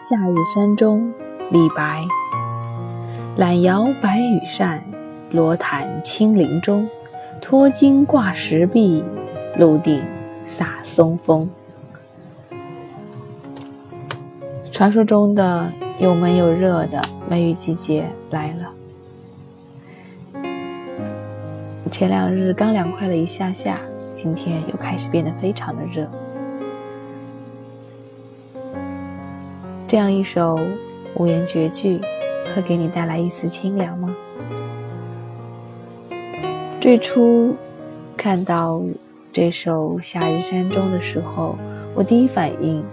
夏日山中，李白。懒摇白羽扇，罗毯青林中。脱巾挂石壁，露顶洒松风。传说中的又闷又热的梅雨季节来了。前两日刚凉快了一下下，今天又开始变得非常的热。这样一首五言绝句，会给你带来一丝清凉吗？最初看到这首《夏日山中》的时候，我第一反应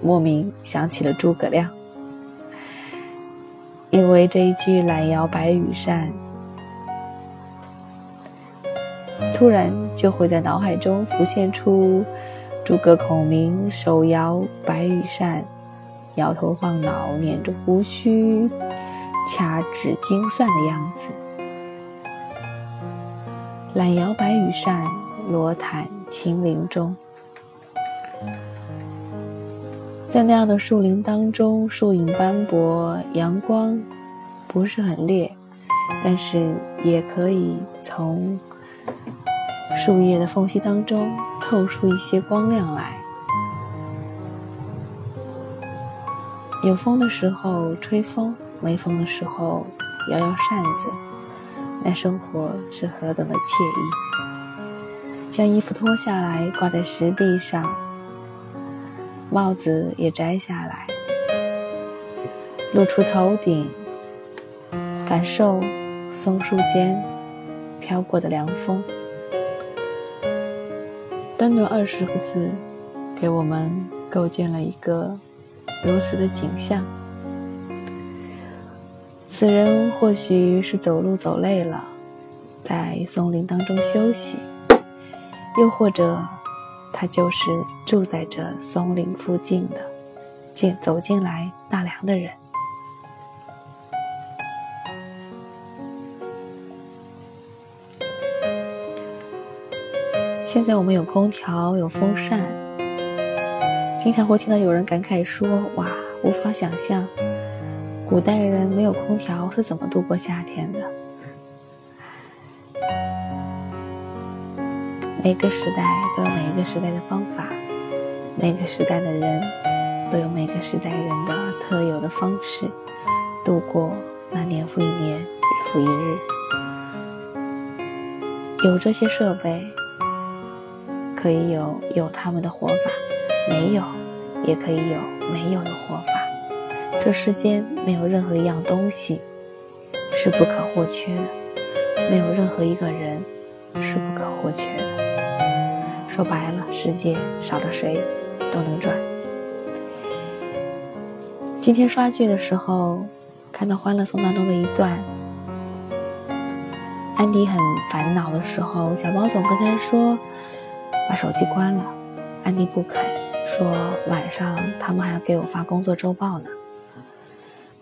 莫名想起了诸葛亮，因为这一句“懒摇白羽扇”。突然就会在脑海中浮现出诸葛孔明手摇白羽扇，摇头晃脑，捻着胡须，掐指精算的样子。懒摇白羽扇，罗毯青林中。在那样的树林当中，树影斑驳，阳光不是很烈，但是也可以从。树叶的缝隙当中透出一些光亮来。有风的时候吹风，没风的时候摇摇扇子，那生活是何等的惬意！将衣服脱下来挂在石壁上，帽子也摘下来，露出头顶，感受松树间飘过的凉风。短短二十个字，给我们构建了一个如此的景象。此人或许是走路走累了，在松林当中休息；又或者，他就是住在这松林附近的，进走进来纳凉的人。现在我们有空调，有风扇，经常会听到有人感慨说：“哇，无法想象古代人没有空调是怎么度过夏天的。”每个时代都有每一个时代的方法，每个时代的人都有每个时代人的特有的方式度过那年复一年、日复一日。有这些设备。可以有有他们的活法，没有也可以有没有的活法。这世间没有任何一样东西是不可或缺的，没有任何一个人是不可或缺的。说白了，世界少了谁都能转。今天刷剧的时候，看到《欢乐颂》当中的一段，安迪很烦恼的时候，小包总跟他说。把手机关了，安迪不肯说晚上他们还要给我发工作周报呢。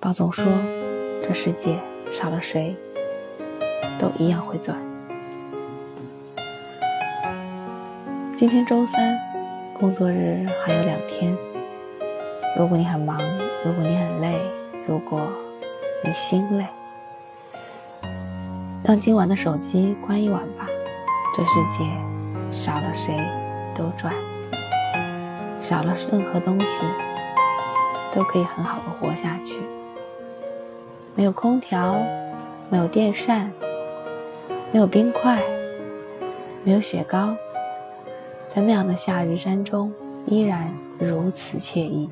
包总说，这世界少了谁，都一样会转。今天周三，工作日还有两天。如果你很忙，如果你很累，如果你心累，让今晚的手机关一晚吧。这世界。少了谁都转，少了任何东西都可以很好的活下去。没有空调，没有电扇，没有冰块，没有雪糕，在那样的夏日山中依然如此惬意。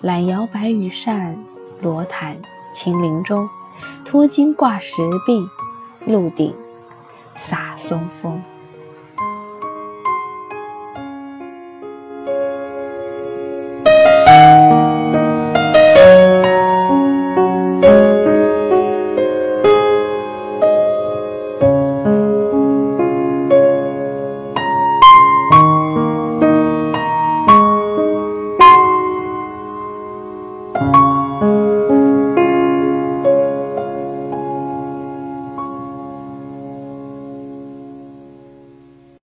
懒摇白羽扇，罗毯青林中，脱巾挂石壁，鹿顶洒松风。